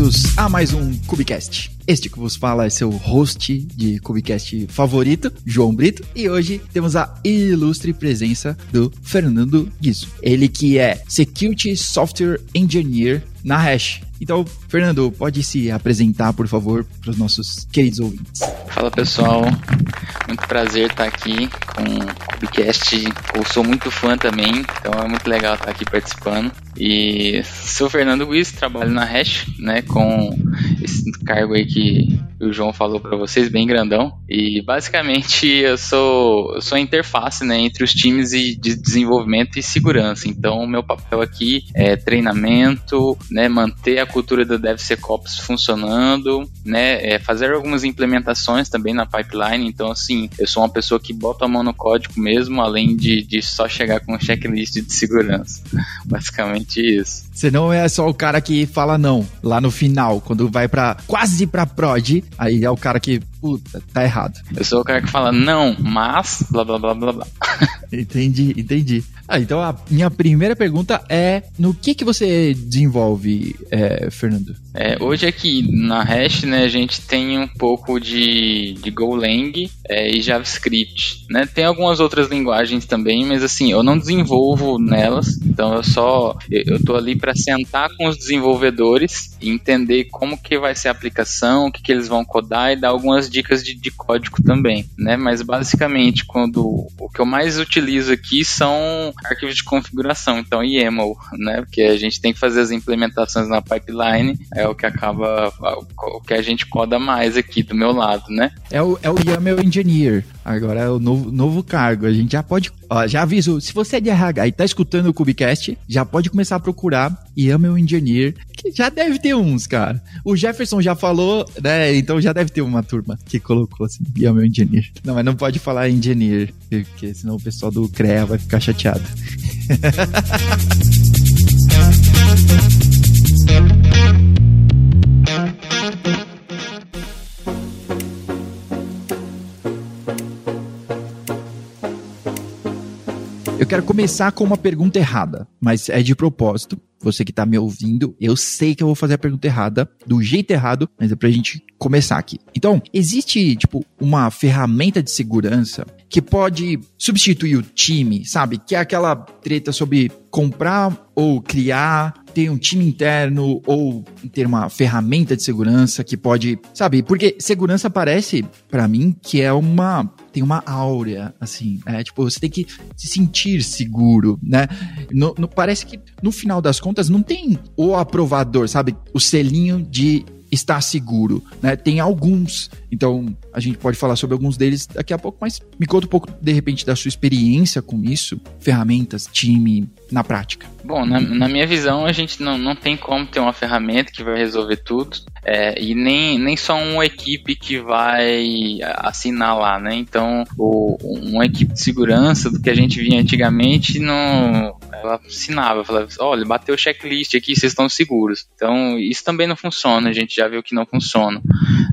Bem-vindos a mais um Cubicast. Este que vos fala é seu host de Cubicast favorito, João Brito, e hoje temos a ilustre presença do Fernando Guizo. Ele que é Security Software Engineer na Hash. Então, Fernando, pode se apresentar, por favor, para os nossos queridos ouvintes. Fala pessoal, muito prazer estar aqui com o Cubicast. Eu sou muito fã também, então é muito legal estar aqui participando. E sou Fernando Guiz, trabalho na Hash, né, com esse cargo aí que o João falou para vocês, bem grandão. E basicamente eu sou, eu sou a interface, né, entre os times de desenvolvimento e segurança. Então, meu papel aqui é treinamento, né, manter a cultura do DevSecOps funcionando, né, é fazer algumas implementações também na pipeline. Então, assim, eu sou uma pessoa que bota a mão no código mesmo, além de, de só chegar com um checklist de segurança. Basicamente isso. Você não é só o cara que fala não lá no final, quando vai para quase pra prod, aí é o cara que, puta, tá errado. Eu sou o cara que fala não, mas blá blá blá blá blá. entendi, entendi. Ah, então a minha primeira pergunta é: no que que você desenvolve, é, Fernando? É, hoje aqui na Hash, né, a gente tem um pouco de, de Golang é, e JavaScript, né? Tem algumas outras linguagens também, mas assim, eu não desenvolvo nelas, então eu só eu tô ali para sentar com os desenvolvedores e entender como que vai ser a aplicação, o que, que eles vão codar e dar algumas dicas de, de código também, né? Mas basicamente, quando o que eu mais utilizo aqui são arquivos de configuração, então YAML, né? Porque a gente tem que fazer as implementações na pipeline, é o que acaba, o que a gente coda mais aqui do meu lado, né? É o, é o YAML Engineer, agora é o novo, novo cargo, a gente já pode, ó, já aviso, se você é de RH e tá escutando o Cubicast, já pode começar a procurar YAML Engineer, que já deve ter uns, cara. O Jefferson já falou, né, então já deve ter uma turma que colocou assim, YAML Engineer. Não, mas não pode falar Engineer, porque senão o pessoal do CREA vai ficar chateado. quero começar com uma pergunta errada, mas é de propósito. Você que tá me ouvindo, eu sei que eu vou fazer a pergunta errada, do jeito errado, mas é pra gente começar aqui. Então, existe, tipo, uma ferramenta de segurança que pode substituir o time, sabe? Que é aquela treta sobre comprar ou criar, ter um time interno ou ter uma ferramenta de segurança que pode, sabe? Porque segurança parece para mim que é uma tem uma áurea assim, é tipo você tem que se sentir seguro, né? No, no, parece que no final das contas não tem o aprovador, sabe? O selinho de estar seguro, né? Tem alguns, então a gente pode falar sobre alguns deles daqui a pouco, mas me conta um pouco de repente da sua experiência com isso, ferramentas, time, na prática. Bom, na, na minha visão a gente não, não tem como ter uma ferramenta que vai resolver tudo é, e nem, nem só uma equipe que vai assinar lá, né? Então, o, uma equipe de segurança do que a gente via antigamente não ela assinava, falava, olha, bateu o checklist aqui, vocês estão seguros. Então, isso também não funciona, a gente já viu que não funciona.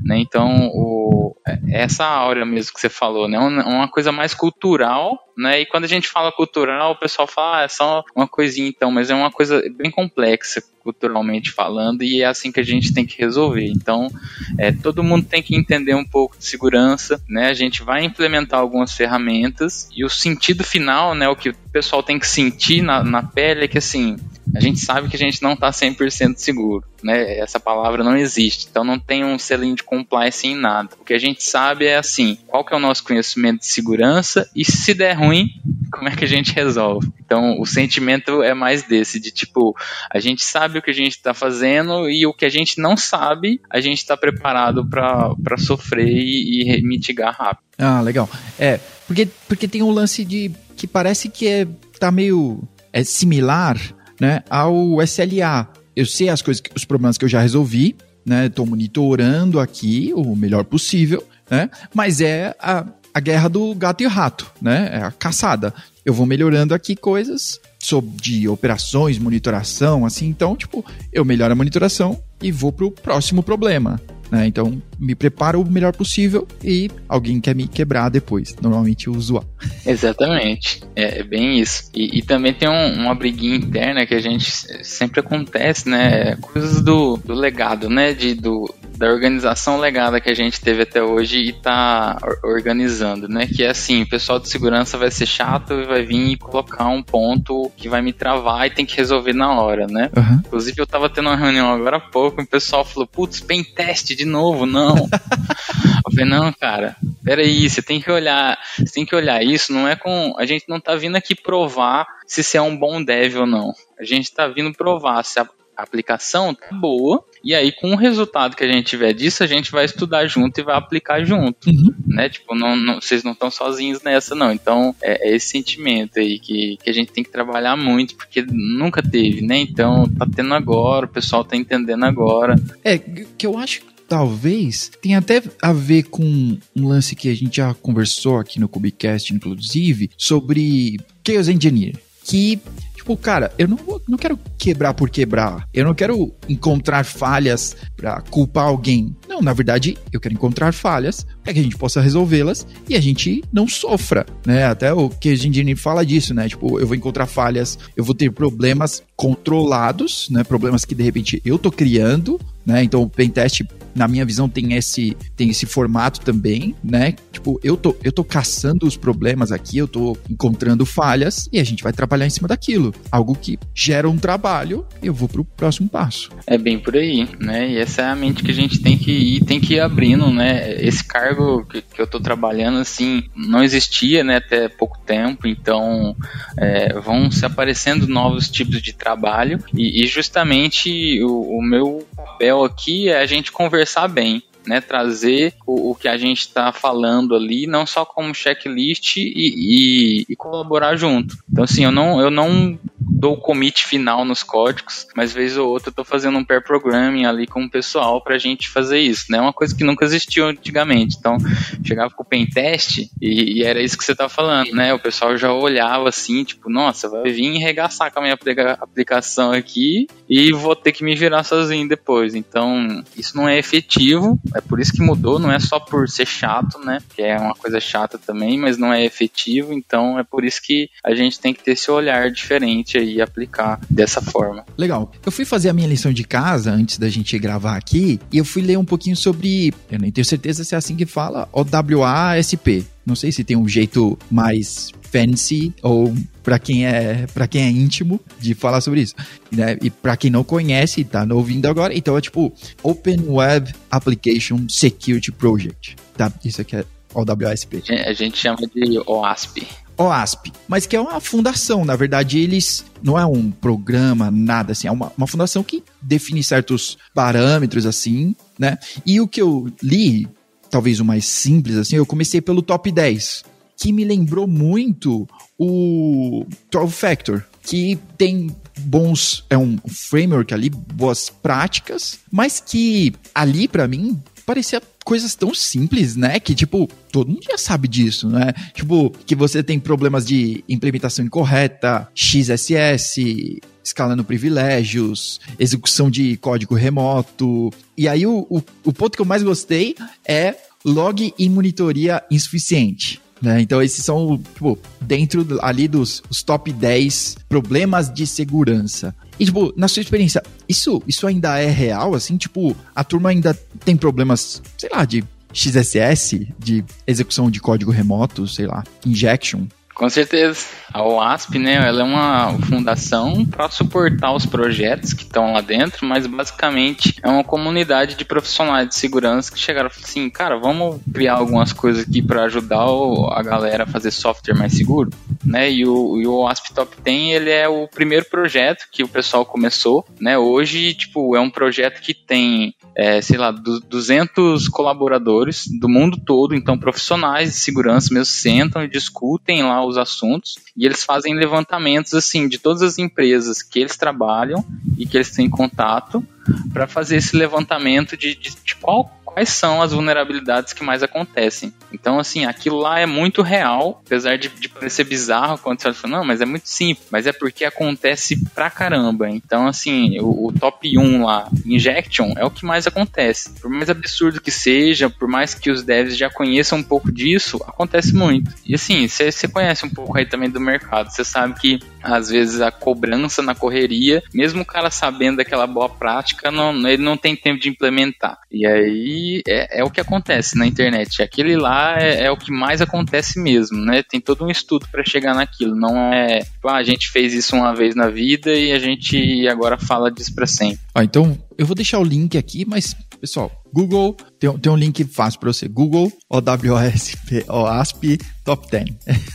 Né? Então, o, é, essa aura mesmo que você falou, né? Uma, uma coisa mais cultural, né? E quando a gente fala cultural, o pessoal fala, ah, é só uma coisinha então, mas é uma coisa bem complexa culturalmente falando e é assim que a gente tem que resolver. Então, é, todo mundo tem que entender um pouco de segurança, né? A gente vai implementar algumas ferramentas e o sentido final, né? O que o pessoal tem que sentir na, na pele é que assim, a gente sabe que a gente não está 100% seguro, né? Essa palavra não existe, então não tem um selinho de compliance em nada. O que a gente sabe é assim, qual que é o nosso conhecimento de segurança e se der ruim, como é que a gente resolve? Então, o sentimento é mais desse, de tipo, a gente sabe o que a gente está fazendo e o que a gente não sabe, a gente está preparado para sofrer e, e mitigar rápido. Ah, legal. É, porque, porque tem um lance de que parece que é, tá meio é similar né, ao SLA. Eu sei as coisas, os problemas que eu já resolvi, né? Estou monitorando aqui o melhor possível, né? Mas é a, a guerra do gato e o rato, né? É a caçada. Eu vou melhorando aqui coisas sobre de operações, monitoração, assim. Então, tipo, eu melhoro a monitoração e vou pro próximo problema. Né? Então, me preparo o melhor possível e alguém quer me quebrar depois. Normalmente o usuário. Exatamente. É, é bem isso. E, e também tem um, uma briguinha interna que a gente sempre acontece, né? Coisas do, do legado, né? De, do, da organização legada que a gente teve até hoje e tá organizando, né? Que é assim, o pessoal de segurança vai ser chato e vai vir e colocar um ponto que vai me travar e tem que resolver na hora, né? Uhum. Inclusive, eu tava tendo uma reunião agora há pouco e o pessoal falou, putz, pen teste de novo, não. eu falei, não, cara, peraí, você tem que olhar, você tem que olhar isso, não é com. A gente não tá vindo aqui provar se você é um bom dev ou não. A gente tá vindo provar se a aplicação tá boa, e aí com o resultado que a gente tiver disso, a gente vai estudar junto e vai aplicar junto, uhum. né? Tipo, não, não, vocês não estão sozinhos nessa, não. Então, é, é, esse sentimento aí que, que a gente tem que trabalhar muito, porque nunca teve, né? Então, tá tendo agora, o pessoal tá entendendo agora. É, que eu acho talvez tenha até a ver com um lance que a gente já conversou aqui no Cubicast, inclusive, sobre Chaos Engineer. Que tipo, cara, eu não, vou, não quero quebrar por quebrar. Eu não quero encontrar falhas para culpar alguém. Não, na verdade, eu quero encontrar falhas para que a gente possa resolvê-las e a gente não sofra, né? Até o que a gente fala disso, né? Tipo, eu vou encontrar falhas, eu vou ter problemas controlados, né? Problemas que de repente eu tô criando, né? Então o pentest na minha visão, tem esse, tem esse formato também, né? Tipo, eu tô, eu tô caçando os problemas aqui, eu tô encontrando falhas e a gente vai trabalhar em cima daquilo. Algo que gera um trabalho eu vou pro próximo passo. É bem por aí, né? E essa é a mente que a gente tem que ir, tem que ir abrindo, né? Esse cargo que, que eu tô trabalhando, assim, não existia, né? Até pouco tempo, então é, vão se aparecendo novos tipos de trabalho e, e justamente o, o meu papel aqui é a gente conversar bem né, trazer o, o que a gente está falando ali, não só como checklist e, e, e, colaborar junto. Então, assim, eu não, eu não dou o commit final nos códigos, mas vez ou outra eu estou fazendo um pair programming ali com o pessoal para a gente fazer isso, né? Uma coisa que nunca existiu antigamente. Então, chegava com o pen test e, e era isso que você tá falando, né? O pessoal já olhava assim, tipo, nossa, vai vir e regaçar com a minha aplicação aqui e vou ter que me virar sozinho depois. Então, isso não é efetivo, é por isso que mudou, não é só por ser chato, né? Que é uma coisa chata também, mas não é efetivo, então é por isso que a gente tem que ter esse olhar diferente aí e aplicar dessa forma. Legal. Eu fui fazer a minha lição de casa antes da gente gravar aqui e eu fui ler um pouquinho sobre, eu nem tenho certeza se é assim que fala, OWASP. Não sei se tem um jeito mais fancy ou para quem é para quem é íntimo de falar sobre isso, né? E para quem não conhece, tá ouvindo agora, então é tipo Open Web Application Security Project, tá? Isso aqui é OWASP. A gente chama de OASP. OASP, mas que é uma fundação, na verdade eles não é um programa, nada assim, é uma, uma fundação que define certos parâmetros assim, né? E o que eu li talvez o mais simples, assim, eu comecei pelo top 10, que me lembrou muito o 12 Factor, que tem bons, é um framework ali, boas práticas, mas que ali para mim parecia coisas tão simples, né? Que, tipo, todo mundo já sabe disso, né? Tipo, que você tem problemas de implementação incorreta, XSS, escalando privilégios, execução de código remoto. E aí o, o, o ponto que eu mais gostei é log e monitoria insuficiente. Né? Então, esses são, tipo, dentro ali dos top 10 problemas de segurança. E, tipo, na sua experiência, isso, isso ainda é real? Assim, tipo, a turma ainda tem problemas, sei lá, de XSS, de execução de código remoto, sei lá, injection? Com certeza. A OASP, né, ela é uma fundação para suportar os projetos que estão lá dentro, mas basicamente é uma comunidade de profissionais de segurança que chegaram assim, cara, vamos criar algumas coisas aqui para ajudar a galera a fazer software mais seguro, né? E o, e o OASP Top 10, ele é o primeiro projeto que o pessoal começou, né? Hoje, tipo, é um projeto que tem é, sei lá, 200 colaboradores do mundo todo, então profissionais de segurança mesmo sentam e discutem lá os assuntos e eles fazem levantamentos assim de todas as empresas que eles trabalham e que eles têm contato para fazer esse levantamento de, de, de qual quais são as vulnerabilidades que mais acontecem. Então, assim, aquilo lá é muito real, apesar de, de parecer bizarro quando você fala, não, mas é muito simples, mas é porque acontece pra caramba. Então, assim, o, o top 1 lá, injection, é o que mais acontece. Por mais absurdo que seja, por mais que os devs já conheçam um pouco disso, acontece muito. E assim, você conhece um pouco aí também do mercado, você sabe que às vezes a cobrança na correria, mesmo o cara sabendo daquela boa prática, não, ele não tem tempo de implementar. E aí é, é o que acontece na internet. Aquele lá é, é, o que mais acontece mesmo, né? Tem todo um estudo para chegar naquilo. Não é, ah, a gente fez isso uma vez na vida e a gente agora fala disso para sempre. Ah, então eu vou deixar o link aqui, mas pessoal, Google, tem, tem um link fácil para você. Google OWASP, OASP Top 10.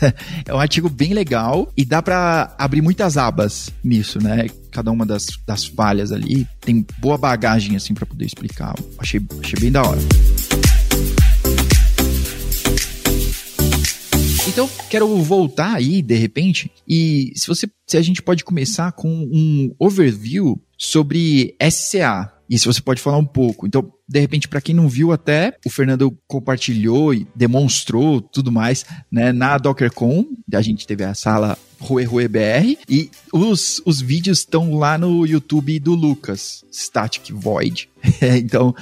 é um artigo bem legal e dá para abrir muitas abas nisso, né? Cada uma das, das falhas ali tem boa bagagem assim para poder explicar. Achei, achei bem da hora. Então, quero voltar aí, de repente, e se você se a gente pode começar com um overview sobre SCA, e se você pode falar um pouco. Então, de repente, para quem não viu até, o Fernando compartilhou e demonstrou tudo mais, né, na DockerCon, a gente teve a sala Rue Rue BR, e os, os vídeos estão lá no YouTube do Lucas, Static Void. então,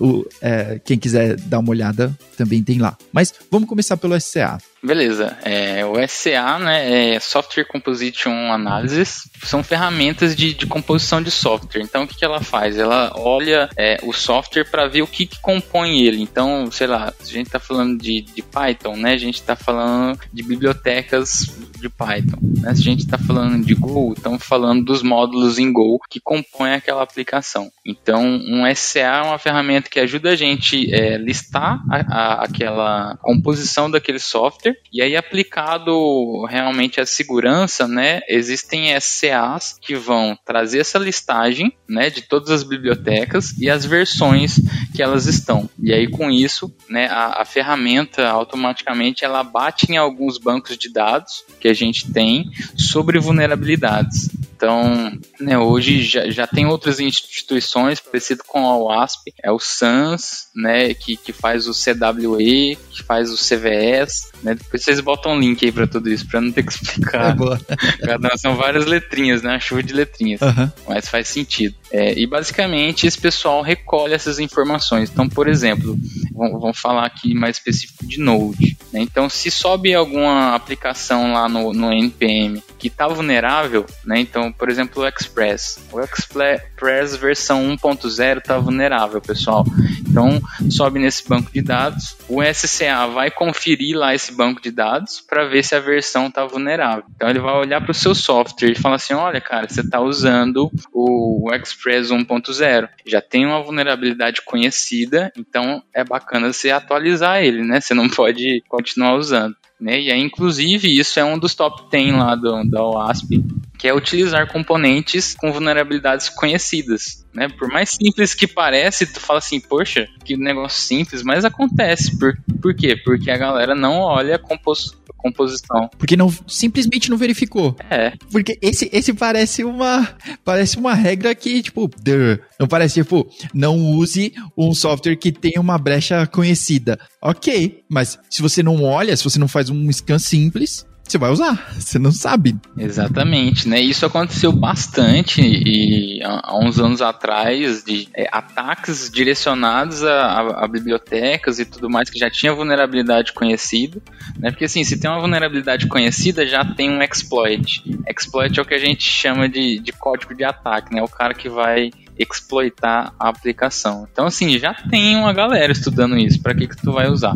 o, é, quem quiser dar uma olhada, também tem lá. Mas vamos começar pelo SCA. Beleza. É, o SCA, né, é Software Composition Analysis, são ferramentas de, de composição de software. Então, o que, que ela faz? Ela olha é, o software para ver o que, que, compõe ele. Então, sei lá, a gente está falando de, de, Python, né, a gente está falando de bibliotecas de Python. Né? Se a gente está falando de Go, estamos falando dos módulos em Go que compõem aquela aplicação. Então, um SCA é uma ferramenta que ajuda a gente é, listar a, a, aquela composição daquele software e aí aplicado realmente a segurança, né, existem SCAs que vão trazer essa listagem, né, de todas as bibliotecas e as versões que elas estão. E aí com isso, né, a, a ferramenta automaticamente ela bate em alguns bancos de dados que a gente tem sobre vulnerabilidades. Então, né, hoje já, já tem outras instituições parecido com a OASP, é o SANS, né, que, que faz o CWE, que faz o CVS, né, depois vocês botam um link aí para tudo isso, para não ter que explicar. É boa. São várias letrinhas, né, uma chuva de letrinhas, uhum. mas faz sentido. É, e basicamente esse pessoal recolhe essas informações. Então, por exemplo, vamos falar aqui mais específico de Node. Né? Então, se sobe alguma aplicação lá no, no NPM que está vulnerável, né? então, por exemplo, o Express. O Express versão 1.0 está vulnerável, pessoal. Então, sobe nesse banco de dados. O SCA vai conferir lá esse banco de dados para ver se a versão está vulnerável. Então, ele vai olhar para o seu software e falar assim: olha, cara, você está usando o Express 1.0. Já tem uma vulnerabilidade conhecida, então é bacana você atualizar ele, né? Você não pode continuar usando. Né? E aí, inclusive, isso é um dos top 10 lá do, da OASP, que é utilizar componentes com vulnerabilidades conhecidas. Né? Por mais simples que parece, tu fala assim, poxa, que negócio simples, mas acontece. Por, por quê? Porque a galera não olha compos, composição. Porque não simplesmente não verificou. É. Porque esse, esse parece uma parece uma regra que, tipo, não parece, tipo, não use um software que tenha uma brecha conhecida. Ok, mas se você não olha, se você não faz um scan simples, você vai usar, você não sabe. Exatamente, né? Isso aconteceu bastante e há, uns anos atrás de é, ataques direcionados a, a, a, bibliotecas e tudo mais que já tinha vulnerabilidade conhecida, né? Porque assim, se tem uma vulnerabilidade conhecida, já tem um exploit. Exploit é o que a gente chama de, de código de ataque, né? O cara que vai exploitar a aplicação. Então, assim, já tem uma galera estudando isso. Para que que tu vai usar?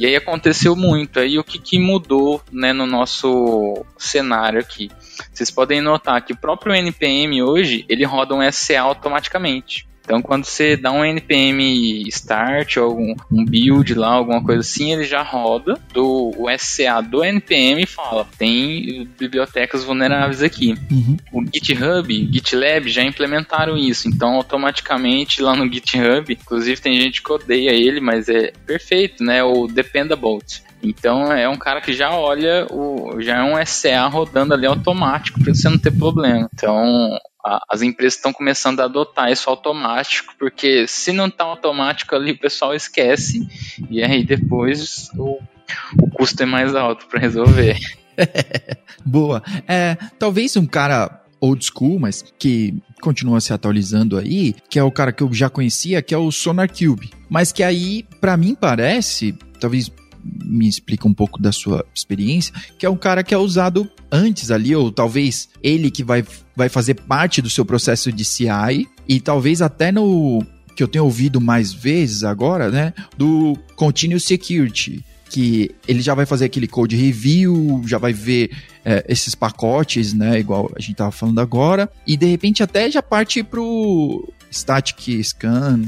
E aí aconteceu muito. Aí o que, que mudou né, no nosso cenário aqui? Vocês podem notar que o próprio NPM hoje ele roda um SCA automaticamente. Então, quando você dá um npm start ou algum, um build lá, alguma coisa assim, ele já roda do o SCA do npm e fala: tem bibliotecas vulneráveis aqui. Uhum. O GitHub, GitLab já implementaram isso. Então, automaticamente lá no GitHub, inclusive tem gente que odeia ele, mas é perfeito, né? O Dependable Então é um cara que já olha, o, já é um SCA rodando ali automático para você não ter problema. Então as empresas estão começando a adotar isso automático, porque se não está automático ali, o pessoal esquece, e aí depois o, o custo é mais alto para resolver. Boa. É, talvez um cara old school, mas que continua se atualizando aí, que é o cara que eu já conhecia, que é o Sonar Cube. Mas que aí, para mim parece, talvez me explica um pouco da sua experiência, que é um cara que é usado antes ali, ou talvez ele que vai, vai fazer parte do seu processo de CI, e talvez até no que eu tenho ouvido mais vezes agora, né, do Continuous Security, que ele já vai fazer aquele code review, já vai ver é, esses pacotes, né, igual a gente tava falando agora, e de repente até já parte pro static scan,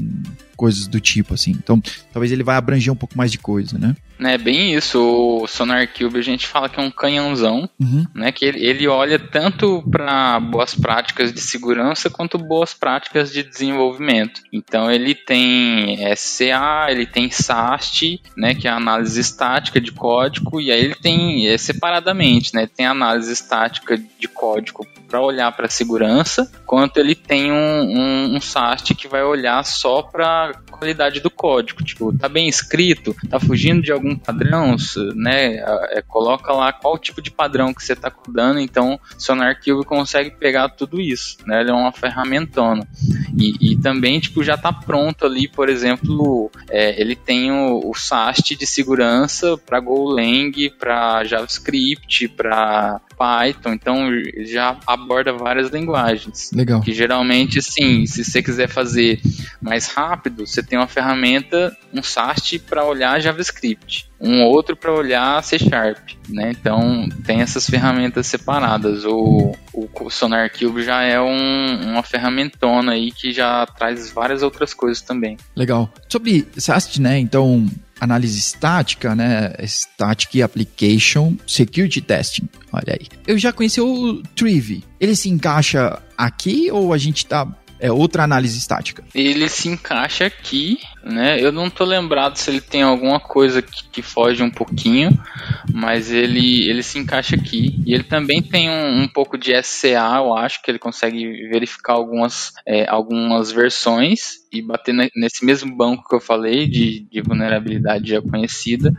coisas do tipo assim. Então, talvez ele vai abranger um pouco mais de coisa, né? É bem isso. O Sonar Cube a gente fala que é um canhãozão, uhum. né? Que ele, ele olha tanto para boas práticas de segurança quanto boas práticas de desenvolvimento. Então ele tem SCA, ele tem SAST, né? Que é a análise estática de código, e aí ele tem é, separadamente, né? Tem análise estática de código para olhar para segurança, quanto ele tem um, um, um SAST que vai olhar só para qualidade do código. Tipo, tá bem escrito, tá fugindo de algum padrão, né? É, coloca lá qual tipo de padrão que você está codando, então Sonar Cube consegue pegar tudo isso, né? Ele é uma ferramentona. E, e também, tipo, já está pronto ali, por exemplo, é, ele tem o, o SAST de segurança para Golang, para JavaScript, para Python, então já aborda várias linguagens. Legal. Que geralmente, sim, se você quiser fazer mais rápido, você tem uma ferramenta, um SAST para olhar JavaScript, um outro para olhar C Sharp, né? Então tem essas ferramentas separadas. O, o Sonar Cube já é um, uma ferramentona aí que já traz várias outras coisas também. Legal. Sobre SAST, né? Então análise estática, né? Static Application Security Testing. Olha aí. Eu já conheci o Trivi. Ele se encaixa aqui ou a gente tá é outra análise estática. Ele se encaixa aqui, né? Eu não tô lembrado se ele tem alguma coisa que, que foge um pouquinho, mas ele, ele se encaixa aqui. E ele também tem um, um pouco de SCA, eu acho que ele consegue verificar algumas, é, algumas versões e bater nesse mesmo banco que eu falei de, de vulnerabilidade já conhecida,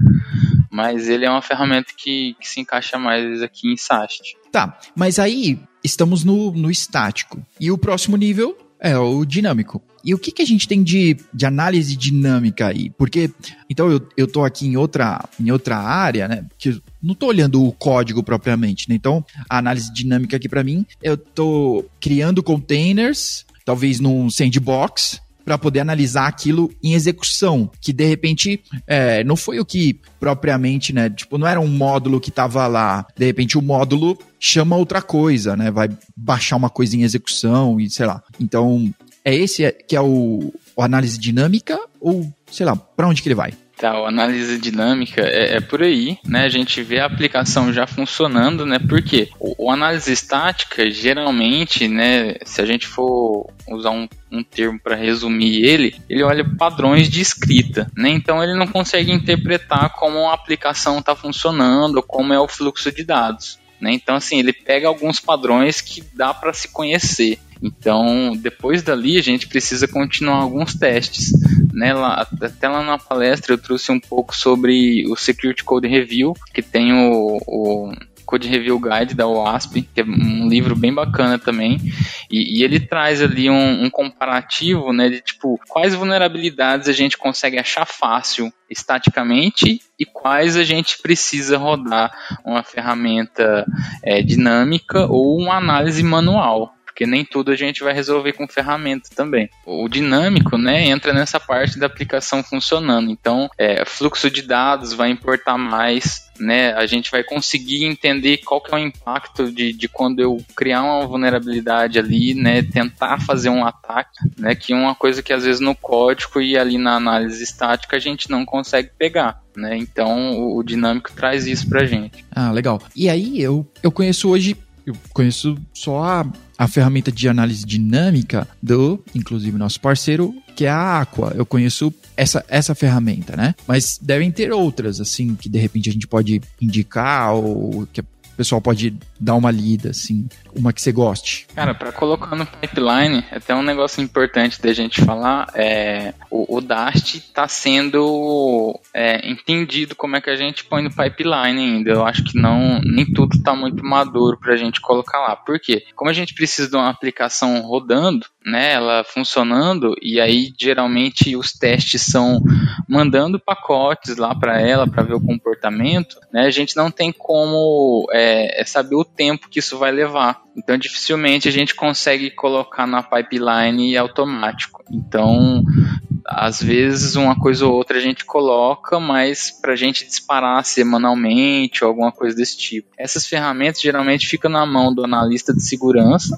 mas ele é uma ferramenta que, que se encaixa mais aqui em SAST. Tá, mas aí estamos no, no estático. E o próximo nível é, o dinâmico. E o que, que a gente tem de, de análise dinâmica aí? Porque, então, eu, eu tô aqui em outra, em outra área, né? Que não tô olhando o código propriamente, né? Então, a análise dinâmica aqui para mim, eu tô criando containers, talvez num sandbox, para poder analisar aquilo em execução, que de repente é, não foi o que propriamente, né? Tipo, não era um módulo que estava lá. De repente o módulo chama outra coisa, né? Vai baixar uma coisa em execução e sei lá. Então, é esse que é o, o análise dinâmica ou, sei lá, para onde que ele vai? A análise dinâmica é, é, por aí, né? A gente vê a aplicação já funcionando, né? Porque o, o análise estática, geralmente, né? Se a gente for usar um, um termo para resumir ele, ele olha padrões de escrita, né? Então ele não consegue interpretar como a aplicação está funcionando, como é o fluxo de dados. Né? Então, assim, ele pega alguns padrões que dá para se conhecer. Então, depois dali, a gente precisa continuar alguns testes. Né? Lá, até lá na palestra eu trouxe um pouco sobre o Security Code Review, que tem o, o Code Review Guide da OASP, que é um livro bem bacana também, e, e ele traz ali um, um, comparativo, né, de tipo, quais vulnerabilidades a gente consegue achar fácil estaticamente e quais a gente precisa rodar uma ferramenta é, dinâmica ou uma análise manual porque nem tudo a gente vai resolver com ferramenta também. O dinâmico, né, entra nessa parte da aplicação funcionando. Então, é, fluxo de dados vai importar mais, né? A gente vai conseguir entender qual que é o impacto de, de quando eu criar uma vulnerabilidade ali, né? Tentar fazer um ataque, né? Que é uma coisa que às vezes no código e ali na análise estática a gente não consegue pegar. Né? Então o, o dinâmico traz isso pra gente. Ah, legal. E aí eu, eu conheço hoje eu conheço só a, a ferramenta de análise dinâmica do, inclusive, nosso parceiro que é a Aqua. Eu conheço essa, essa ferramenta, né? Mas devem ter outras, assim, que de repente a gente pode indicar ou que o pessoal pode dar uma lida, assim, uma que você goste? Cara, para colocar no pipeline, é até um negócio importante da gente falar, é o, o Dast está sendo é, entendido como é que a gente põe no pipeline ainda. Eu acho que não nem tudo está muito maduro para a gente colocar lá. Por quê? Como a gente precisa de uma aplicação rodando, né, ela funcionando, e aí geralmente os testes são mandando pacotes lá para ela para ver o comportamento, né, a gente não tem como é, é, saber o tempo que isso vai levar. Então dificilmente a gente consegue colocar na pipeline automático. Então às vezes uma coisa ou outra a gente coloca, mas para a gente disparar semanalmente ou alguma coisa desse tipo. Essas ferramentas geralmente ficam na mão do analista de segurança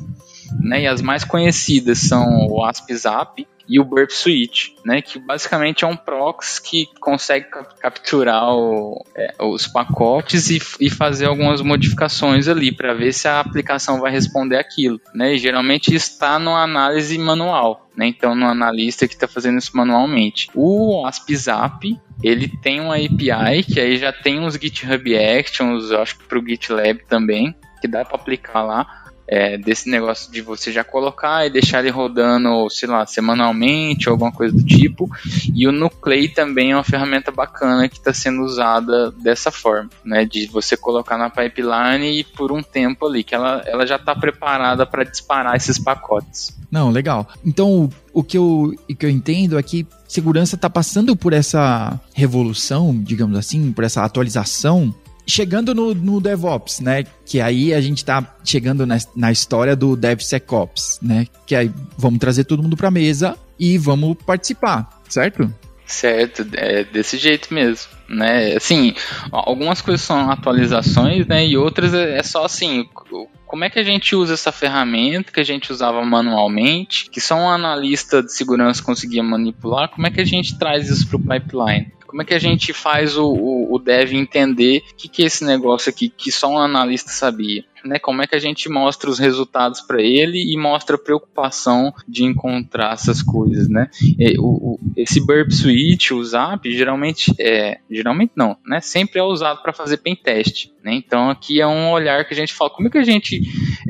né? E as mais conhecidas são o AspZap e o Burp Switch, né? Que basicamente é um proxy que consegue capturar o, é, os pacotes e, e, fazer algumas modificações ali para ver se a aplicação vai responder aquilo, né? E geralmente está numa análise manual, né? Então no analista que está fazendo isso manualmente. O AspZap ele tem uma API que aí já tem uns GitHub Actions, acho que para o GitLab também, que dá para aplicar lá é, desse negócio de você já colocar e deixar ele rodando, sei lá, semanalmente ou alguma coisa do tipo. E o Nuclei também é uma ferramenta bacana que está sendo usada dessa forma, né? De você colocar na pipeline e por um tempo ali, que ela, ela já está preparada para disparar esses pacotes. Não, legal. Então, o que eu, o que eu entendo é que segurança está passando por essa revolução, digamos assim, por essa atualização chegando no, no, DevOps, né? Que aí a gente tá chegando na, na história do DevSecOps, né? Que aí vamos trazer todo mundo pra mesa e vamos participar, certo? Certo, é desse jeito mesmo, né? Assim, algumas coisas são atualizações, né? E outras é, é só assim, como é que a gente usa essa ferramenta que a gente usava manualmente, que só um analista de segurança conseguia manipular, como é que a gente traz isso para o pipeline? Como é que a gente faz o, o, o dev entender o que, que é esse negócio aqui que só um analista sabia? Né? Como é que a gente mostra os resultados para ele e mostra a preocupação de encontrar essas coisas, né? E, o, o, esse burp switch, o zap, geralmente é, geralmente não, né? Sempre é usado para fazer pen test, né? Então aqui é um olhar que a gente fala, como é que a gente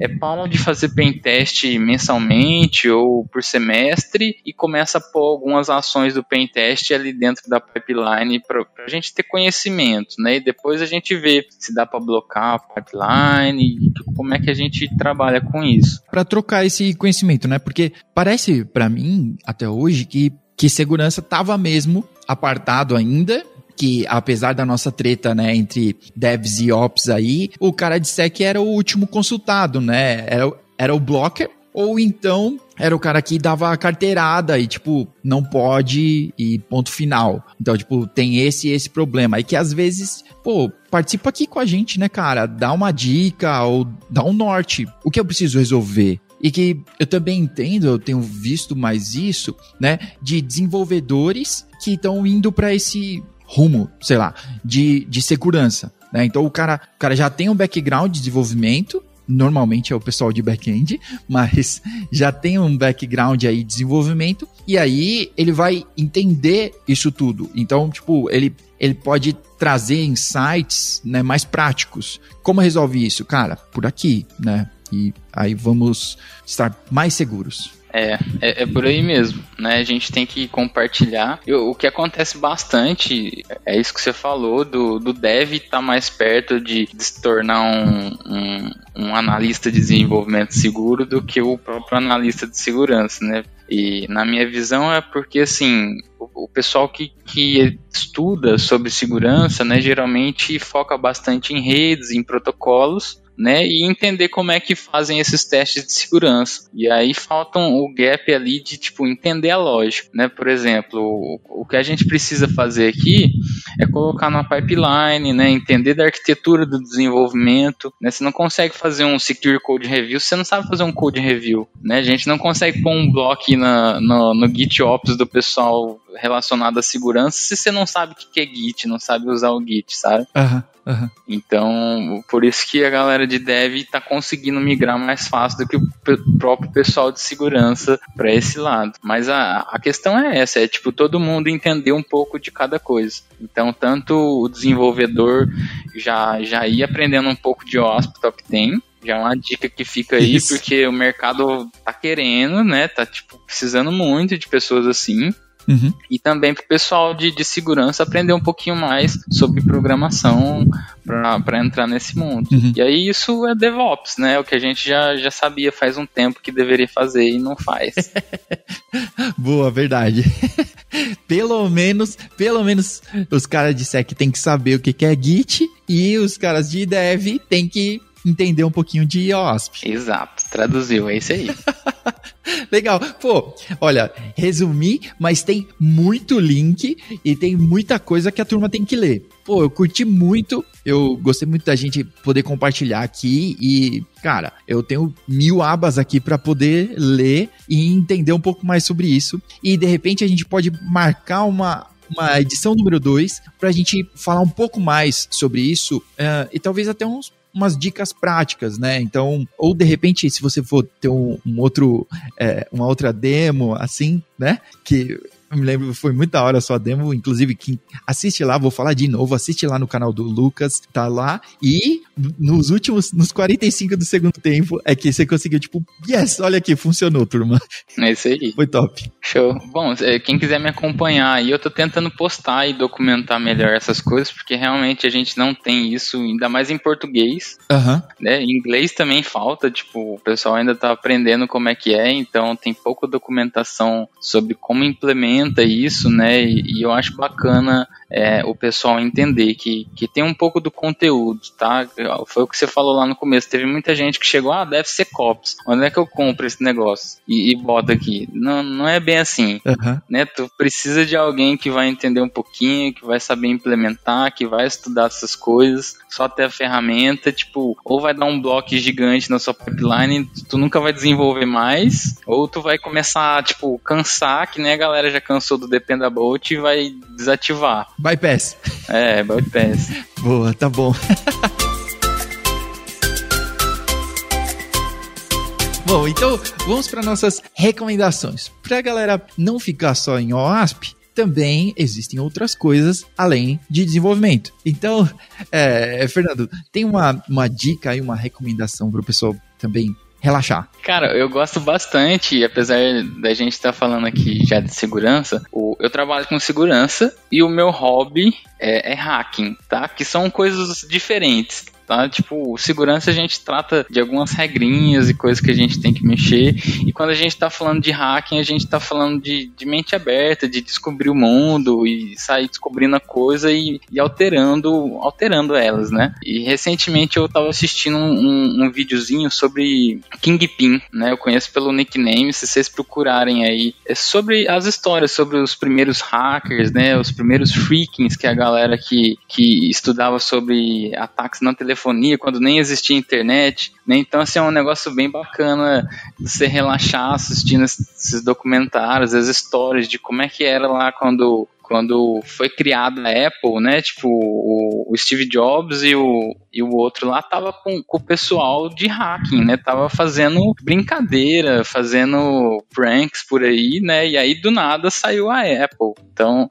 é palma de fazer pen test mensalmente ou por semestre e começa a pôr algumas ações do pen test ali dentro da pipeline para a gente ter conhecimento, né? E depois a gente vê se dá para blocar a pipeline como é que a gente trabalha com isso. Para trocar esse conhecimento, né? Porque parece para mim até hoje que que segurança estava mesmo apartado ainda que apesar da nossa treta, né, entre devs e ops aí, o cara de sec era o último consultado, né? Era, era o blocker ou então era o cara que dava a carteirada e, tipo, não pode e ponto final. Então, tipo, tem esse e esse problema. E que às vezes, pô, participa aqui com a gente, né, cara? Dá uma dica ou dá um norte. O que eu preciso resolver? E que eu também entendo, eu tenho visto mais isso, né, de desenvolvedores que estão indo para esse rumo, sei lá, de, de segurança. Né? Então o cara, o cara já tem um background de desenvolvimento, normalmente é o pessoal de back-end, mas já tem um background aí de desenvolvimento, e aí ele vai entender isso tudo. Então, tipo, ele, ele pode trazer insights né, mais práticos. Como resolve isso? Cara, por aqui, né? E aí vamos estar mais seguros. É, é, é, por aí mesmo, né? A gente tem que compartilhar. o que acontece bastante é isso que você falou, do, do dev estar tá mais perto de, de, se tornar um, um, um analista de desenvolvimento seguro do que o próprio analista de segurança, né? E na minha visão é porque assim, o, o pessoal que, que estuda sobre segurança, né, geralmente foca bastante em redes, em protocolos, né, e entender como é que fazem esses testes de segurança. E aí faltam o gap ali de tipo entender a lógica, né? Por exemplo, o, que a gente precisa fazer aqui é colocar na pipeline, né, entender da arquitetura do desenvolvimento, né? Você não consegue fazer um secure code review, você não sabe fazer um code review, né? A gente não consegue pôr um bloco na, no, no GitOps do pessoal relacionado à segurança se você não sabe o que é Git, não sabe usar o Git, sabe? Uhum. Uhum. Então, por isso que a galera de dev está conseguindo migrar mais fácil do que o próprio pessoal de segurança para esse lado. Mas a, a questão é essa, é tipo todo mundo entender um pouco de cada coisa. Então, tanto o desenvolvedor já já ir aprendendo um pouco de OSP Top 10, já é uma dica que fica aí, Isso. porque o mercado tá querendo, né? Tá, tipo, precisando muito de pessoas assim. Uhum. E também para o pessoal de, de segurança aprender um pouquinho mais sobre programação para entrar nesse mundo. Uhum. E aí isso é DevOps, né? O que a gente já, já sabia faz um tempo que deveria fazer e não faz. Boa, verdade. pelo menos, pelo menos os caras de SEC tem que saber o que é Git e os caras de Dev tem que entender um pouquinho de OSP. Exato, traduziu, é isso aí. Legal. Pô, olha, resumi, mas tem muito link e tem muita coisa que a turma tem que ler. Pô, eu curti muito, eu gostei muito da gente poder compartilhar aqui e, cara, eu tenho mil abas aqui para poder ler e entender um pouco mais sobre isso. E de repente a gente pode marcar uma, uma edição número 2 para a gente falar um pouco mais sobre isso uh, e talvez até uns umas dicas práticas, né? Então, ou de repente, se você for ter um, um outro, é, uma outra demo, assim, né? Que eu me lembro, foi muito da hora a sua demo. Inclusive, quem assiste lá, vou falar de novo, assiste lá no canal do Lucas, tá lá. E nos últimos, nos 45 do segundo tempo, é que você conseguiu, tipo, yes, olha aqui, funcionou, turma. É isso aí. Foi top. Show. Bom, é, quem quiser me acompanhar aí, eu tô tentando postar e documentar melhor essas coisas, porque realmente a gente não tem isso, ainda mais em português. Uhum. Né? Em inglês também falta, tipo, o pessoal ainda tá aprendendo como é que é, então tem pouca documentação sobre como implementar implementa isso, né? E, e eu acho bacana é, o pessoal entender que, que tem um pouco do conteúdo, tá? Foi o que você falou lá no começo. Teve muita gente que chegou, ah, deve ser copies. Onde é que eu compro esse negócio? E, e bota aqui. Não, não é bem assim. Uhum. Né? Tu precisa de alguém que vai entender um pouquinho, que vai saber implementar, que vai estudar essas coisas, só ter a ferramenta, tipo, ou vai dar um bloco gigante na sua pipeline, tu nunca vai desenvolver mais, ou tu vai começar, tipo, cansar, que nem a galera já cansou do Dependabot e vai desativar. Bypass. É, bypass. Boa, tá bom. Bom, então vamos para nossas recomendações. Para a galera não ficar só em OASP, também existem outras coisas além de desenvolvimento. Então, é, Fernando, tem uma, uma dica aí, uma recomendação para o pessoal também relaxar? Cara, eu gosto bastante, apesar da gente estar tá falando aqui já de segurança, o, eu trabalho com segurança e o meu hobby é, é hacking, tá? Que são coisas diferentes tá? Tipo, segurança a gente trata de algumas regrinhas e coisas que a gente tem que mexer. E quando a gente está falando de hacking, a gente está falando de, de, mente aberta, de descobrir o mundo e sair descobrindo a coisa e, e alterando, alterando elas, né? E recentemente eu estava assistindo um, um, videozinho sobre Kingpin, né? Eu conheço pelo nickname, se vocês procurarem aí, é sobre as histórias, sobre os primeiros hackers, né? Os primeiros freakings que a galera que, que estudava sobre ataques na telefonia telefonia, quando nem existia internet, né? Então, assim, é um negócio bem bacana você relaxar assistindo esses documentários, as histórias de como é que era lá quando quando foi criada a Apple, né? Tipo, o, Steve Jobs e o, e o outro lá tava com, com, o pessoal de hacking, né? Tava fazendo brincadeira, fazendo pranks por aí, né? E aí do nada saiu a Apple. Então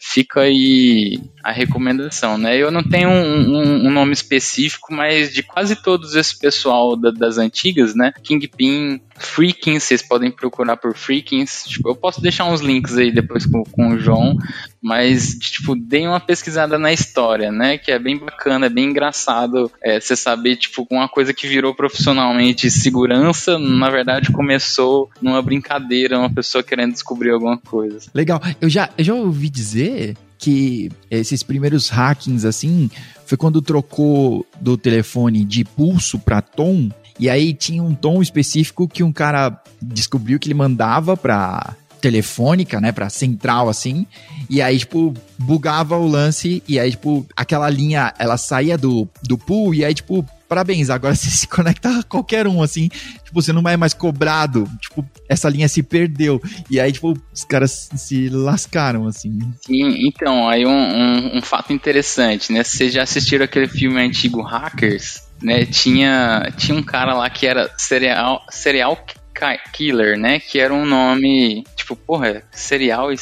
fica aí a recomendação, né? Eu não tenho um, um, um nome específico, mas de quase todos esse pessoal da, das antigas, né? Kingpin, Freakins, vocês podem procurar por Freakins. Tipo, eu posso deixar uns links aí depois com, com o João, mas, tipo, deem uma pesquisada na história, né? Que é bem bacana, é bem engraçado é, você saber, tipo, uma coisa que virou profissionalmente segurança, na verdade começou numa brincadeira, uma pessoa querendo descobrir alguma coisa. Legal. Eu já, eu já ouvi dizer que esses primeiros hackings, assim, foi quando trocou do telefone de pulso para tom e aí tinha um tom específico que um cara descobriu que ele mandava pra telefônica, né, pra central, assim, e aí, tipo, bugava o lance, e aí, tipo, aquela linha, ela saía do, do pool, e aí, tipo, parabéns. Agora você se conecta a qualquer um, assim. Tipo, você não é mais cobrado. Tipo, essa linha se perdeu. E aí, tipo, os caras se lascaram, assim. Sim, então, aí um, um, um fato interessante, né? Vocês já assistiram aquele filme antigo Hackers? Né, tinha, tinha um cara lá que era serial, serial Killer, né? Que era um nome, tipo, porra, cereal e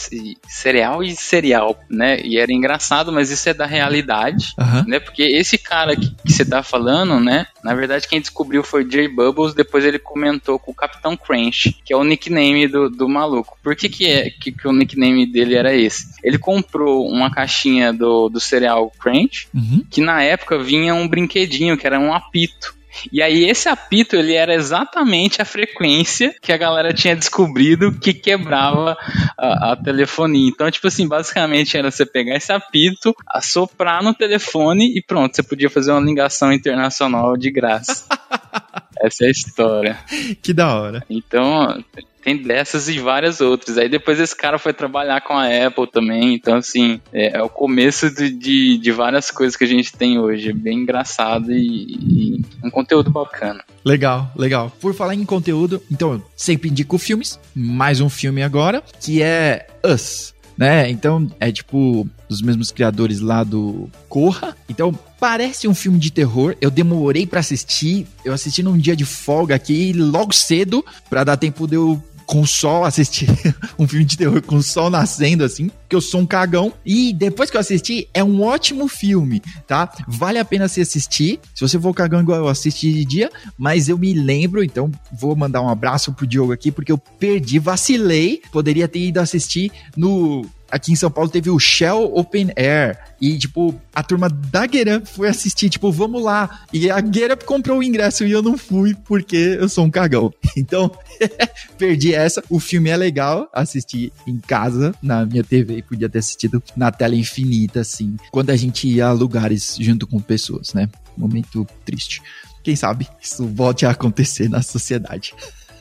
cereal e cereal, né? E era engraçado, mas isso é da realidade, uhum. né? Porque esse cara que, que você tá falando, né? Na verdade, quem descobriu foi Jay Bubbles, depois ele comentou com o Capitão Crunch, que é o nickname do, do maluco. Por que que, é, que, que o nickname dele era esse? Ele comprou uma caixinha do, do cereal Crunch, uhum. que na época vinha um brinquedinho, que era um apito. E aí esse apito ele era exatamente a frequência que a galera tinha descobrido que quebrava a, a telefonia. Então, tipo assim, basicamente era você pegar esse apito, assoprar no telefone e pronto, você podia fazer uma ligação internacional de graça. Essa é a história. Que da hora. Então, tem dessas e várias outras. Aí depois esse cara foi trabalhar com a Apple também. Então, assim, é, é o começo de, de, de, várias coisas que a gente tem hoje. É bem engraçado e, e, um conteúdo bacana. Legal, legal. Por falar em conteúdo, então eu sempre indico filmes. Mais um filme agora, que é Us né? Então, é tipo dos mesmos criadores lá do Corra. Então, parece um filme de terror. Eu demorei para assistir. Eu assisti num dia de folga aqui, logo cedo, para dar tempo de eu com o sol, assistir um filme de terror com o sol nascendo, assim, que eu sou um cagão. E depois que eu assisti, é um ótimo filme, tá? Vale a pena se assistir. Se você for cagão igual eu assisti de dia, mas eu me lembro, então vou mandar um abraço pro Diogo aqui, porque eu perdi, vacilei. Poderia ter ido assistir no aqui em São Paulo teve o Shell Open Air. E, tipo, a turma da Get foi assistir, tipo, vamos lá. E a Get comprou o ingresso e eu não fui porque eu sou um cagão. Então, perdi essa. O filme é legal, assistir em casa, na minha TV. Podia ter assistido na tela infinita, assim. Quando a gente ia a lugares junto com pessoas, né? Momento triste. Quem sabe isso volte a acontecer na sociedade.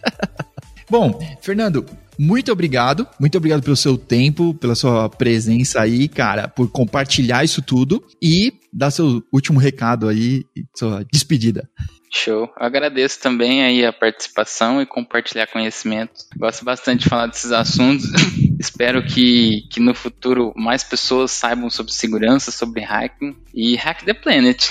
Bom, Fernando, muito obrigado. Muito obrigado pelo seu tempo, pela sua presença aí, cara, por compartilhar isso tudo e dar seu último recado aí, sua despedida. Show. agradeço também aí a participação e compartilhar conhecimento. Gosto bastante de falar desses assuntos. Espero que, que no futuro mais pessoas saibam sobre segurança, sobre hacking e hack the planet.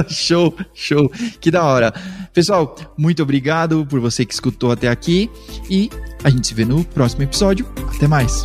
show, show. Que da hora. Pessoal, muito obrigado por você que escutou até aqui e a gente se vê no próximo episódio. Até mais.